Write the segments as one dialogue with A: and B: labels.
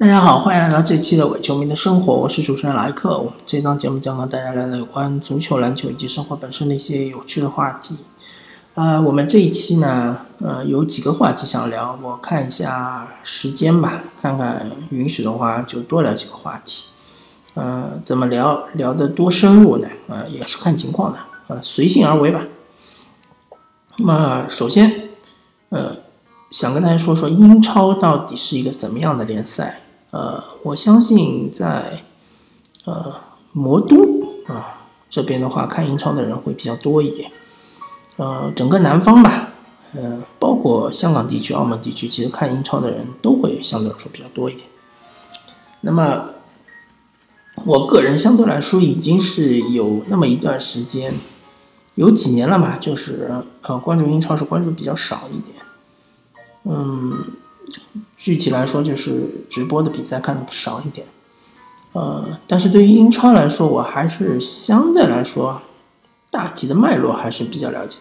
A: 大家好，欢迎来到这期的伪球迷的生活，我是主持人莱克。我们这档节目将和大家聊聊有关足球、篮球以及生活本身的一些有趣的话题。啊，我们这一期呢，呃，有几个话题想聊，我看一下时间吧，看看允许的话就多聊几个话题。呃，怎么聊聊得多深入呢？呃，也是看情况的，呃，随性而为吧。那么首先，呃，想跟大家说说英超到底是一个怎么样的联赛。呃，我相信在呃魔都啊这边的话，看英超的人会比较多一点。呃，整个南方吧，呃，包括香港地区、澳门地区，其实看英超的人都会相对来说比较多一点。那么，我个人相对来说已经是有那么一段时间，有几年了嘛，就是呃关注英超是关注比较少一点。嗯。具体来说，就是直播的比赛看的少一点，呃，但是对于英超来说，我还是相对来说大体的脉络还是比较了解。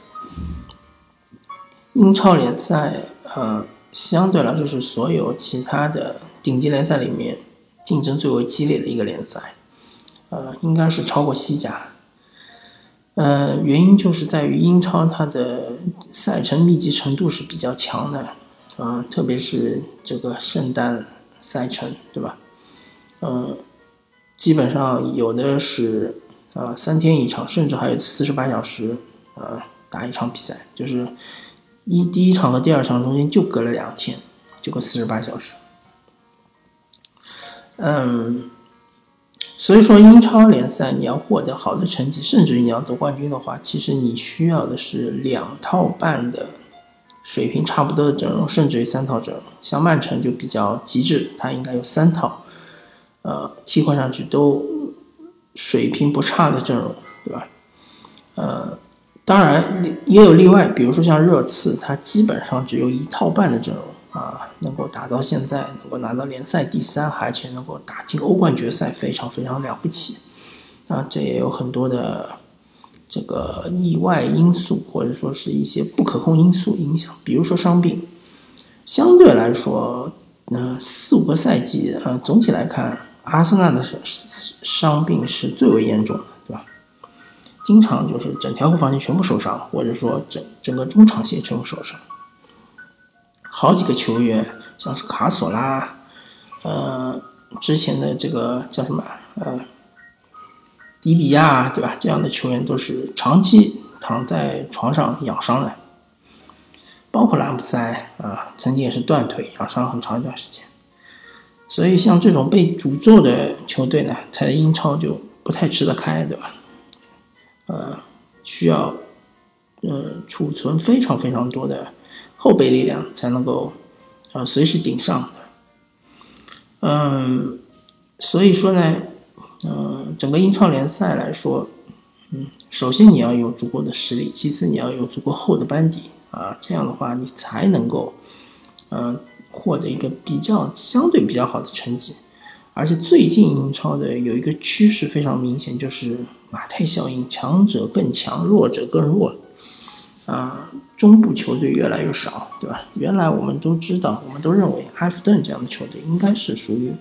A: 英超联赛，呃，相对来说是所有其他的顶级联赛里面竞争最为激烈的一个联赛，呃，应该是超过西甲。呃，原因就是在于英超它的赛程密集程度是比较强的。嗯，特别是这个圣诞赛程，对吧？嗯，基本上有的是啊三天一场，甚至还有四十八小时啊打一场比赛，就是一第一场和第二场中间就隔了两天，就隔四十八小时。嗯，所以说英超联赛你要获得好的成绩，甚至你要夺冠军的话，其实你需要的是两套半的。水平差不多的阵容，甚至于三套阵容，像曼城就比较极致，它应该有三套，呃，替换上去都水平不差的阵容，对吧？呃，当然也有例外，比如说像热刺，它基本上只有一套半的阵容啊，能够打到现在，能够拿到联赛第三，而且能够打进欧冠决赛，非常非常了不起。啊，这也有很多的。这个意外因素或者说是一些不可控因素影响，比如说伤病，相对来说，嗯，四五个赛季，呃，总体来看，阿森纳的伤病是最为严重的，对吧？经常就是整条后防线全部受伤，或者说整整个中场线全部受伤，好几个球员，像是卡索拉，呃，之前的这个叫什么，呃。迪比亚，对吧？这样的球员都是长期躺在床上养伤的，包括拉姆塞啊，曾经也是断腿养伤很长一段时间。所以像这种被诅咒的球队呢，在英超就不太吃得开，对吧？呃，需要呃储存非常非常多的后备力量才能够呃随时顶上的。嗯，所以说呢。嗯，整个英超联赛来说，嗯，首先你要有足够的实力，其次你要有足够厚的班底啊，这样的话你才能够，嗯，获得一个比较相对比较好的成绩。而且最近英超的有一个趋势非常明显，就是马太效应，强者更强，弱者更弱，啊，中部球队越来越少，对吧？原来我们都知道，我们都认为埃弗顿这样的球队应该是属于。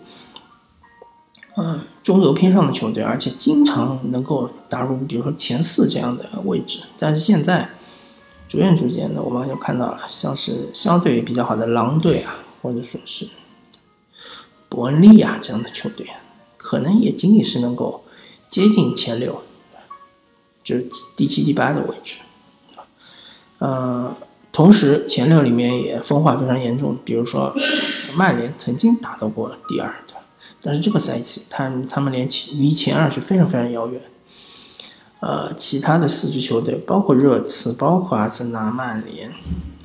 A: 嗯，中游偏上的球队，而且经常能够打入，比如说前四这样的位置。但是现在，逐渐逐渐的，我们就看到了，像是相对比较好的狼队啊，或者说是伯恩利啊这样的球队，可能也仅仅是能够接近前六，就是第七、第八的位置。呃，同时前六里面也分化非常严重，比如说曼联曾经打到过第二。但是这个赛季，他他们连前离前二是非常非常遥远。呃，其他的四支球队，包括热刺，包括阿森纳、曼联，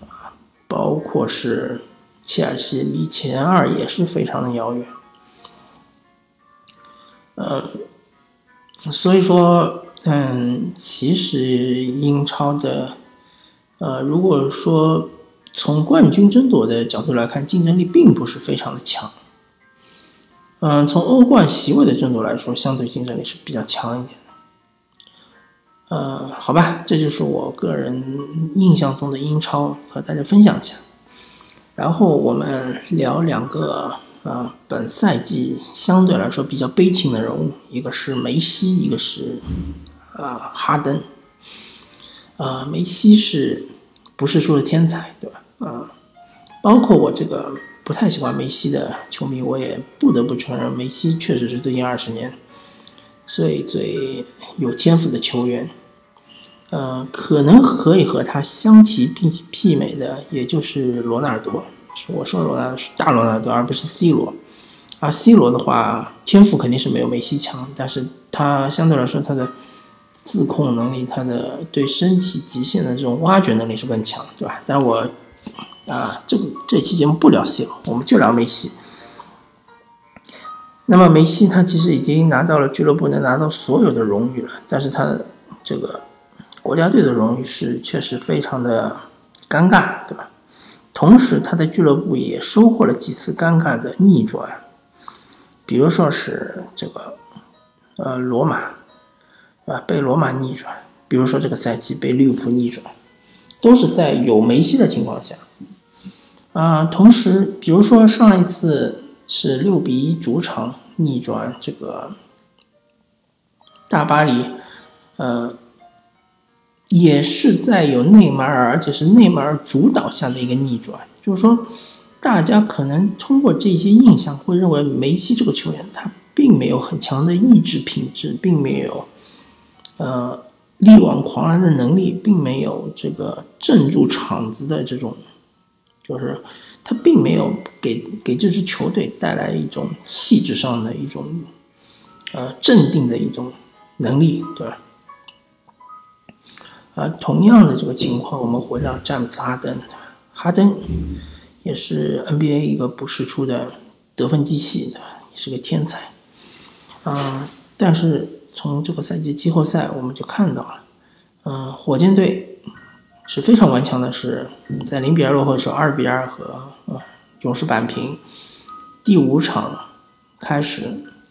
A: 啊，包括是切尔西，离前二也是非常的遥远。呃，所以说，嗯，其实英超的，呃，如果说从冠军争夺的角度来看，竞争力并不是非常的强。嗯，从欧冠席位的争夺来说，相对竞争力是比较强一点的。呃，好吧，这就是我个人印象中的英超，和大家分享一下。然后我们聊两个啊，本赛季相对来说比较悲情的人物，一个是梅西，一个是啊哈登。啊，梅西是不是说的天才，对吧？啊，包括我这个不太喜欢梅西的球迷，我也不得不承认，梅西确实是最近二十年最最有天赋的球员。嗯，可能可以和他相提并媲美的，也就是罗纳尔多。我说罗纳尔是大罗纳尔多，而不是 C 罗。啊，C 罗的话，天赋肯定是没有梅西强，但是他相对来说他的。自控能力，他的对身体极限的这种挖掘能力是更强，对吧？但我啊，这个这期节目不聊 C 罗，我们就聊梅西。那么梅西他其实已经拿到了俱乐部能拿到所有的荣誉了，但是他的这个国家队的荣誉是确实非常的尴尬，对吧？同时他在俱乐部也收获了几次尴尬的逆转，比如说是这个呃罗马。啊，被罗马逆转，比如说这个赛季被利物浦逆转，都是在有梅西的情况下。啊，同时，比如说上一次是六比一主场逆转这个大巴黎，呃，也是在有内马尔，而且是内马尔主导下的一个逆转。就是说，大家可能通过这些印象会认为梅西这个球员他并没有很强的意志品质，并没有。呃，力挽狂澜的能力并没有这个镇住场子的这种，就是他并没有给给这支球队带来一种气质上的一种呃镇定的一种能力，对吧？啊，同样的这个情况，我们回到詹姆斯哈登，哈登也是 NBA 一个不世出的得分机器，对吧？也是个天才，啊，但是。从这个赛季季后赛我们就看到了，嗯，火箭队是非常顽强的，是在零比二落后的时候，二比二和啊勇士扳平。第五场开始，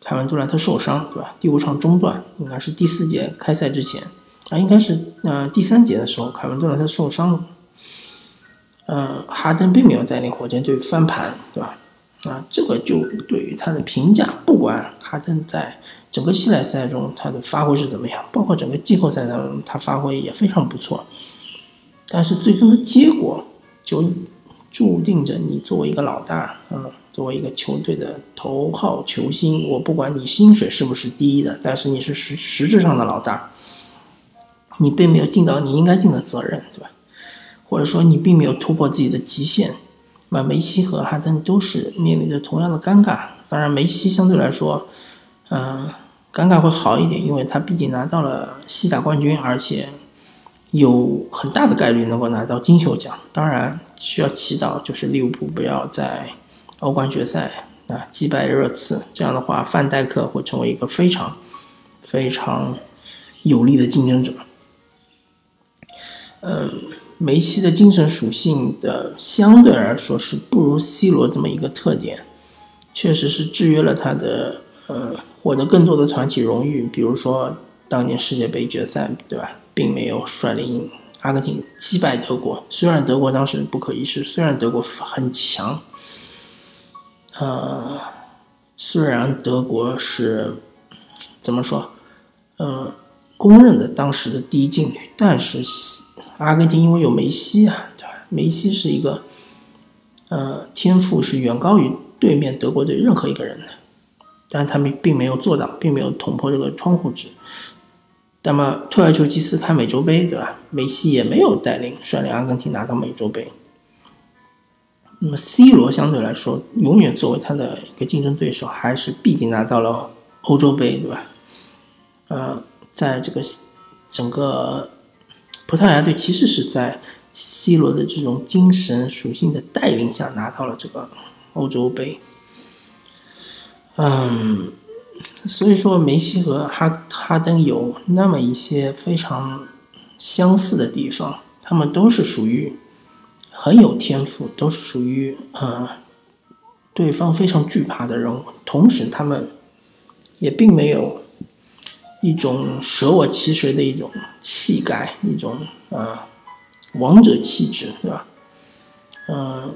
A: 凯文杜兰特受伤，对吧？第五场中断，应该是第四节开赛之前啊，应该是呃第三节的时候，凯文杜兰特受伤了。呃，哈登并没有带领火箭队翻盘，对吧？啊，这个就对于他的评价，不管哈登在。整个系列赛中，他的发挥是怎么样？包括整个季后赛当中，他发挥也非常不错。但是最终的结果就注定着你作为一个老大，嗯，作为一个球队的头号球星，我不管你薪水是不是第一的，但是你是实实质上的老大，你并没有尽到你应该尽的责任，对吧？或者说你并没有突破自己的极限。那梅西和哈登都是面临着同样的尴尬。当然，梅西相对来说，嗯。尴尬会好一点，因为他毕竟拿到了西甲冠军，而且有很大的概率能够拿到金球奖。当然，需要祈祷就是利物浦不要在欧冠决赛啊击败热刺，这样的话，范戴克会成为一个非常非常有力的竞争者。嗯，梅西的精神属性的相对来说是不如 C 罗这么一个特点，确实是制约了他的呃。获得更多的团体荣誉，比如说当年世界杯决赛，对吧？并没有率领阿根廷击败德国。虽然德国当时不可一世，虽然德国很强，呃，虽然德国是怎么说，呃，公认的当时的第一劲旅，但是阿根廷因为有梅西啊，对吧？梅西是一个，呃，天赋是远高于对面德国队任何一个人的。但他们并没有做到，并没有捅破这个窗户纸。那么，特尔丘基斯开美洲杯，对吧？梅西也没有带领率领阿根廷拿到美洲杯。那么，C 罗相对来说，永远作为他的一个竞争对手，还是毕竟拿到了欧洲杯，对吧？呃，在这个整个葡萄牙队，其实是在 C 罗的这种精神属性的带领下拿到了这个欧洲杯。嗯，所以说梅西和哈哈登有那么一些非常相似的地方，他们都是属于很有天赋，都是属于呃对方非常惧怕的人物，同时他们也并没有一种舍我其谁的一种气概，一种呃王者气质，对吧？嗯，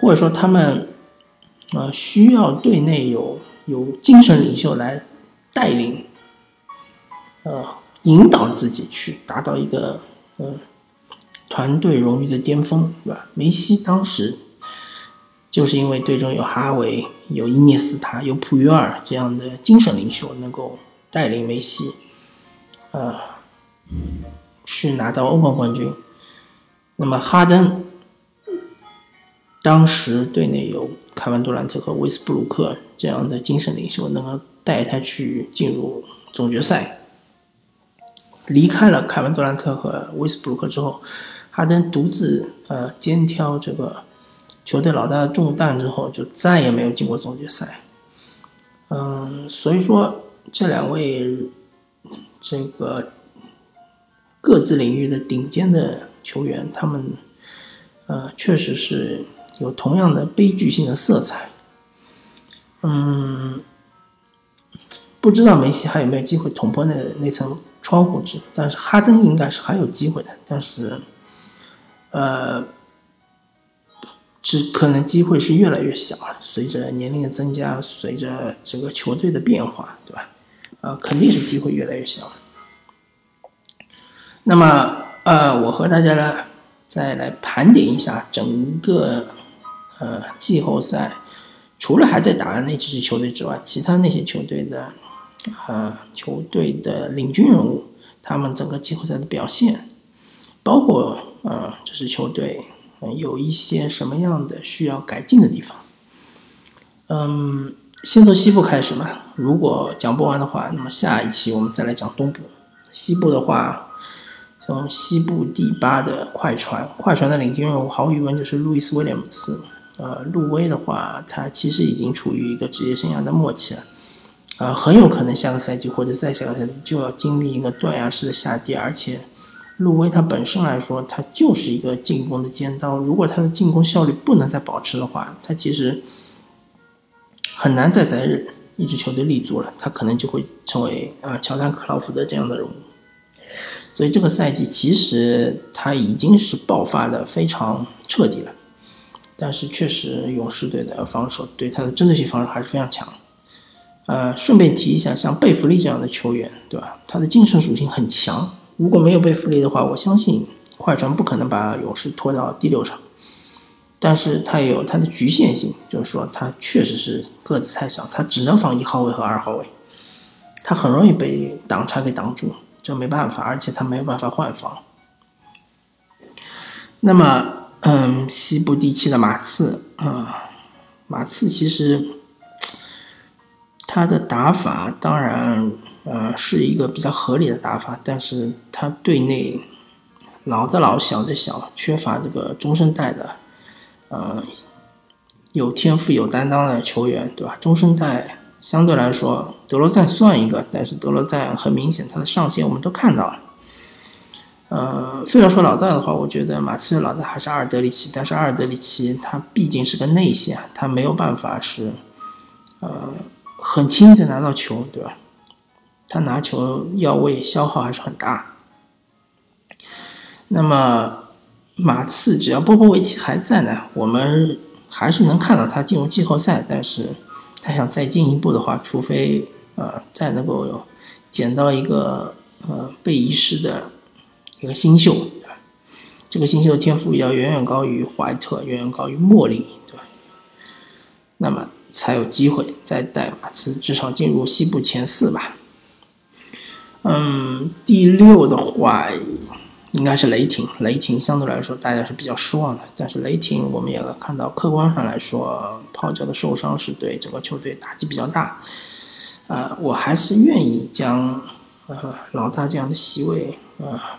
A: 或者说他们。呃，需要队内有由精神领袖来带领，呃，引导自己去达到一个呃团队荣誉的巅峰，对吧？梅西当时就是因为队中有哈维、有伊涅斯塔、有普约尔这样的精神领袖，能够带领梅西，呃，去拿到欧冠冠军。那么哈登。当时队内有凯文杜兰特和威斯布鲁克这样的精神领袖，能够带他去进入总决赛。离开了凯文杜兰特和威斯布鲁克之后，哈登独自呃肩挑这个球队老大的重担之后，就再也没有进过总决赛。嗯，所以说这两位这个各自领域的顶尖的球员，他们呃确实是。有同样的悲剧性的色彩，嗯，不知道梅西还有没有机会捅破那那层窗户纸，但是哈登应该是还有机会的，但是，呃，只可能机会是越来越小了。随着年龄的增加，随着这个球队的变化，对吧？啊，肯定是机会越来越小。那么，呃，我和大家呢，再来盘点一下整个。呃，季后赛除了还在打的那几支球队之外，其他那些球队的呃球队的领军人物，他们整个季后赛的表现，包括呃这支球队有一些什么样的需要改进的地方。嗯，先从西部开始嘛。如果讲不完的话，那么下一期我们再来讲东部。西部的话，从西部第八的快船，快船的领军人物毫无疑问就是路易斯威廉姆斯。呃，路威的话，他其实已经处于一个职业生涯的末期了，呃，很有可能下个赛季或者再下个赛季就要经历一个断崖式的下跌。而且，路威他本身来说，他就是一个进攻的尖刀，如果他的进攻效率不能再保持的话，他其实很难再在一支球队立足了，他可能就会成为啊乔丹、克劳福德这样的人物。所以这个赛季其实他已经是爆发的非常彻底了。但是确实，勇士队的防守对他的针对性防守还是非常强。呃，顺便提一下，像贝弗利这样的球员，对吧？他的精神属性很强。如果没有贝弗利的话，我相信快船不可能把勇士拖到第六场。但是他也有他的局限性，就是说他确实是个子太小，他只能防一号位和二号位，他很容易被挡拆给挡住，这没办法，而且他没有办法换防。那么。嗯，西部第七的马刺啊，马刺其实他的打法当然呃是一个比较合理的打法，但是他队内老的老小的小，缺乏这个中生代的呃有天赋有担当的球员，对吧？中生代相对来说，德罗赞算一个，但是德罗赞很明显他的上限我们都看到了。呃，非要说老大的话，我觉得马刺的老大还是阿尔德里奇。但是阿尔德里奇他毕竟是个内线，他没有办法是，呃，很轻易的拿到球，对吧？他拿球要位消耗还是很大。那么马刺只要波波维奇还在呢，我们还是能看到他进入季后赛。但是他想再进一步的话，除非呃再能够捡到一个呃被遗失的。一个新秀，对吧？这个新秀的天赋要远远高于怀特，远远高于莫里，对吧？那么才有机会再带马刺至少进入西部前四吧。嗯，第六的话应该是雷霆。雷霆相对来说大家是比较失望的，但是雷霆我们也看到，客观上来说，泡椒的受伤是对整个球队打击比较大。啊，我还是愿意将呃老大这样的席位啊。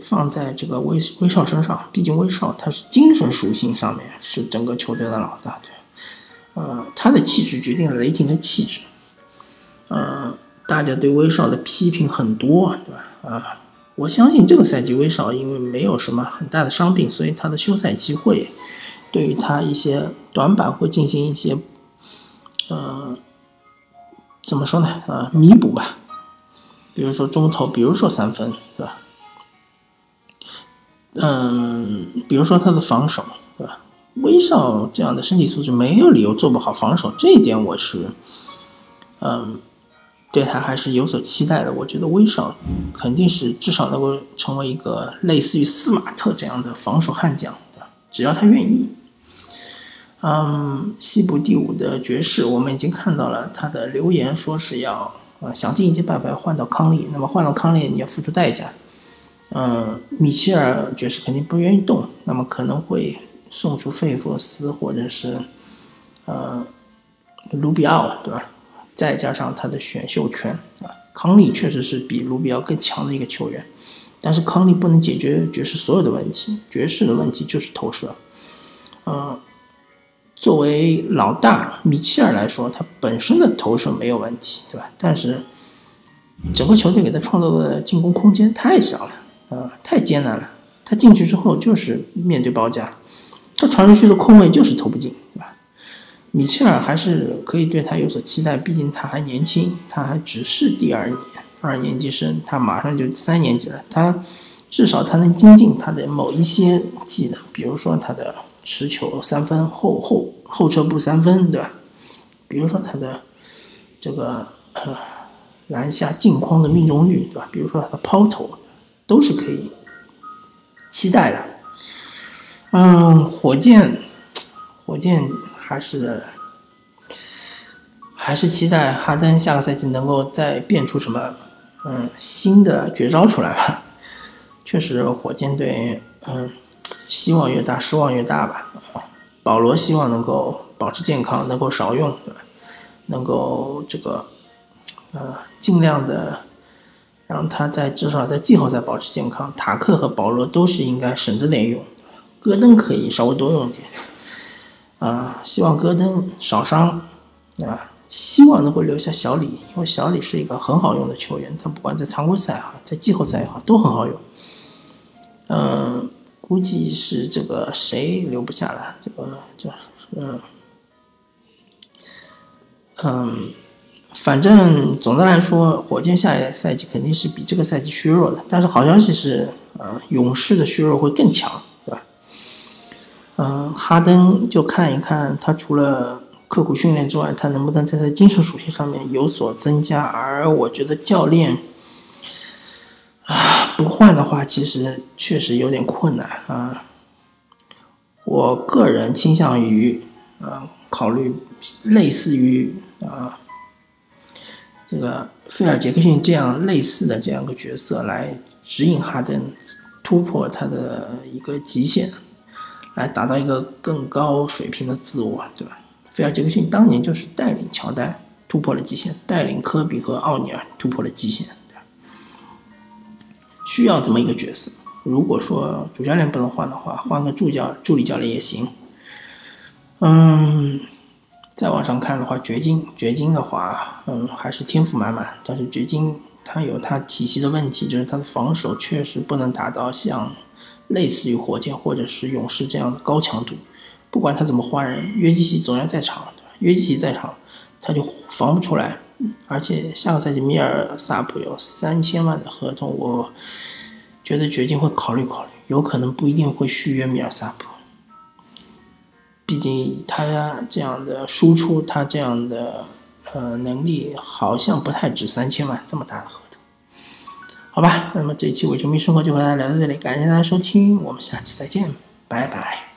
A: 放在这个威威少身上，毕竟威少他是精神属性上面是整个球队的老大，对，呃，他的气质决定了雷霆的气质，呃，大家对威少的批评很多，对吧？啊，我相信这个赛季威少因为没有什么很大的伤病，所以他的休赛期会对于他一些短板会进行一些，呃，怎么说呢？呃，弥补吧，比如说中投，比如说三分，对吧？嗯，比如说他的防守，对吧？威少这样的身体素质没有理由做不好防守，这一点我是，嗯，对他还是有所期待的。我觉得威少肯定是至少能够成为一个类似于斯马特这样的防守悍将，对吧只要他愿意。嗯，西部第五的爵士，我们已经看到了他的留言，说是要啊想尽一切办法要换到康利。那么换到康利，你要付出代价。嗯，米切尔爵士肯定不愿意动，那么可能会。送出费弗斯或者是，呃，卢比奥，对吧？再加上他的选秀权啊，康利确实是比卢比奥更强的一个球员，但是康利不能解决爵士所有的问题，爵士的问题就是投射。嗯，作为老大米切尔来说，他本身的投射没有问题，对吧？但是整个球队给他创造的进攻空间太小了，啊，太艰难了。他进去之后就是面对包夹。他传出去的空位就是投不进，对吧？米切尔还是可以对他有所期待，毕竟他还年轻，他还只是第二年二年级生，他马上就三年级了。他至少他能精进他的某一些技能，比如说他的持球三分后后后撤步三分，对吧？比如说他的这个呃篮下近框的命中率，对吧？比如说他的抛投，都是可以期待的。嗯，火箭，火箭还是还是期待哈登下个赛季能够再变出什么嗯新的绝招出来吧。确实，火箭队嗯希望越大，失望越大吧。保罗希望能够保持健康，能够少用，对吧？能够这个呃尽量的让他在至少在季后赛保持健康。塔克和保罗都是应该省着点用。戈登可以稍微多用点，啊，希望戈登少伤，啊，希望能够留下小李，因为小李是一个很好用的球员，他不管在常规赛哈，在季后赛也好，都很好用。嗯，估计是这个谁留不下来，这个这，嗯，嗯，反正总的来说，火箭下一赛季肯定是比这个赛季削弱的，但是好消息是，呃，勇士的削弱会更强。对吧嗯，哈登就看一看他除了刻苦训练之外，他能不能在他精神属性上面有所增加。而我觉得教练啊不换的话，其实确实有点困难啊。我个人倾向于啊考虑类似于啊这个菲尔杰克逊这样类似的这样一个角色来指引哈登突破他的一个极限。来达到一个更高水平的自我，对吧？菲尔杰克逊当年就是带领乔丹突破了极限，带领科比和奥尼尔突破了极限，对吧？需要这么一个角色。如果说主教练不能换的话，换个助教、助理教练也行。嗯，再往上看的话，掘金，掘金的话，嗯，还是天赋满满。但是掘金他有他体系的问题，就是他的防守确实不能达到像。类似于火箭或者是勇士这样的高强度，不管他怎么换人，约基奇总要在场，约基奇在场，他就防不出来。而且下个赛季米尔萨普有三千万的合同，我觉得掘金会考虑考虑，有可能不一定会续约米尔萨普。毕竟他这样的输出，他这样的呃能力，好像不太值三千万这么大的合同。好吧，那么这一期伪球迷生活就和大家聊到这里，感谢大家收听，我们下期再见，拜拜。